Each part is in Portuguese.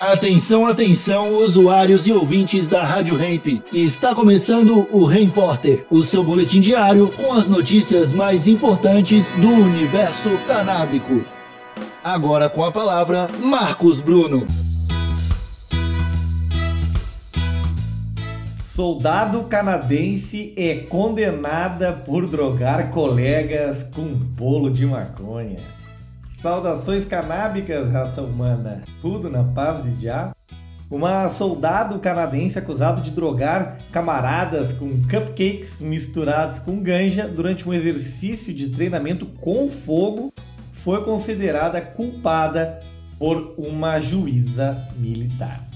Atenção, atenção, usuários e ouvintes da Rádio Ramp. Está começando o Repórter, o seu boletim diário com as notícias mais importantes do universo canábico. Agora com a palavra, Marcos Bruno. Soldado canadense é condenada por drogar colegas com bolo de maconha. Saudações canábicas, raça humana. Tudo na paz de já. Uma soldado canadense acusado de drogar camaradas com cupcakes misturados com ganja durante um exercício de treinamento com fogo foi considerada culpada por uma juíza militar.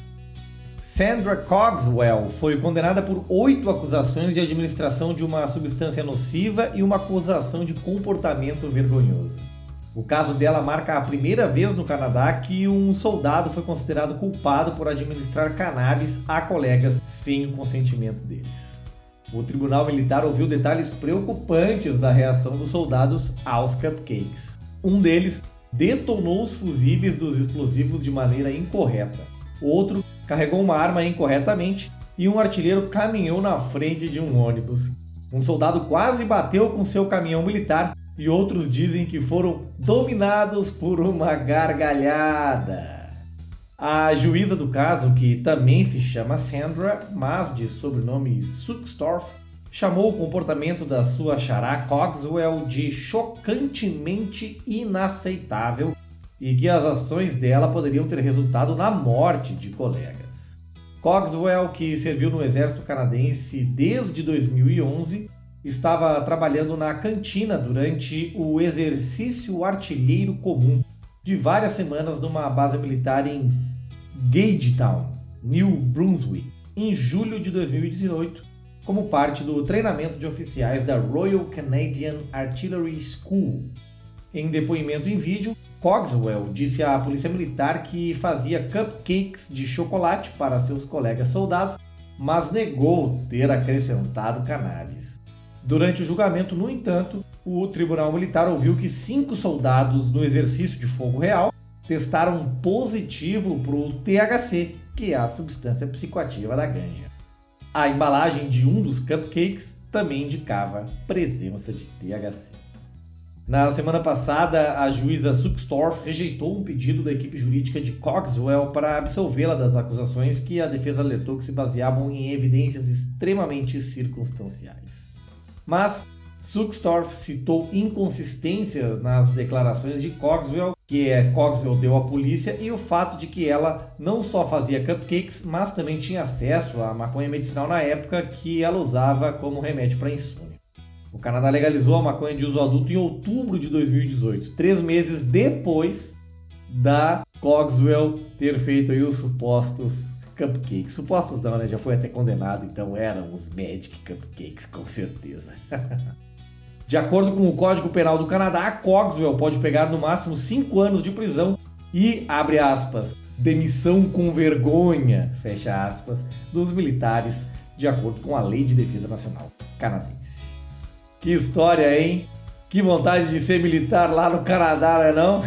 Sandra Cogswell foi condenada por oito acusações de administração de uma substância nociva e uma acusação de comportamento vergonhoso. O caso dela marca a primeira vez no Canadá que um soldado foi considerado culpado por administrar cannabis a colegas sem o consentimento deles. O tribunal militar ouviu detalhes preocupantes da reação dos soldados aos cupcakes. Um deles detonou os fusíveis dos explosivos de maneira incorreta. Outro carregou uma arma incorretamente e um artilheiro caminhou na frente de um ônibus. Um soldado quase bateu com seu caminhão militar e outros dizem que foram dominados por uma gargalhada. A juíza do caso, que também se chama Sandra, mas de sobrenome Suckstorff, chamou o comportamento da sua xará Cogswell de chocantemente inaceitável e que as ações dela poderiam ter resultado na morte de colegas. Cogswell, que serviu no exército canadense desde 2011, estava trabalhando na cantina durante o exercício artilheiro comum de várias semanas numa base militar em Gagetown, New Brunswick, em julho de 2018, como parte do treinamento de oficiais da Royal Canadian Artillery School. Em depoimento em vídeo, Cogswell disse à polícia militar que fazia cupcakes de chocolate para seus colegas soldados, mas negou ter acrescentado cannabis. Durante o julgamento, no entanto, o Tribunal Militar ouviu que cinco soldados no exercício de fogo real testaram positivo para o THC, que é a substância psicoativa da ganja. A embalagem de um dos cupcakes também indicava presença de THC. Na semana passada, a juíza Suckstorff rejeitou um pedido da equipe jurídica de Cogswell para absolvê-la das acusações que a defesa alertou que se baseavam em evidências extremamente circunstanciais. Mas Suckstorff citou inconsistências nas declarações de Cogswell, que é Cogswell deu à polícia, e o fato de que ela não só fazia cupcakes, mas também tinha acesso à maconha medicinal na época que ela usava como remédio para insônia. O Canadá legalizou a maconha de uso adulto em outubro de 2018, três meses depois da Cogswell ter feito os supostos cupcakes. Supostos não, né? Já foi até condenado, então eram os Magic Cupcakes, com certeza. de acordo com o Código Penal do Canadá, Cogswell pode pegar no máximo 5 anos de prisão e, abre aspas, demissão com vergonha, fecha aspas, dos militares, de acordo com a Lei de Defesa Nacional canadense. Que história, hein? Que vontade de ser militar lá no Canadá, não é não?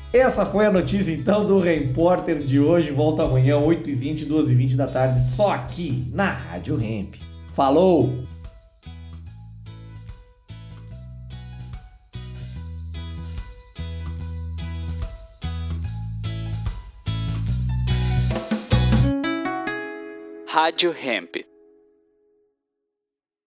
Essa foi a notícia então do Repórter de hoje. Volta amanhã, 8h20, 12h20 da tarde, só aqui na Rádio Ramp. Falou! Rádio Hemp.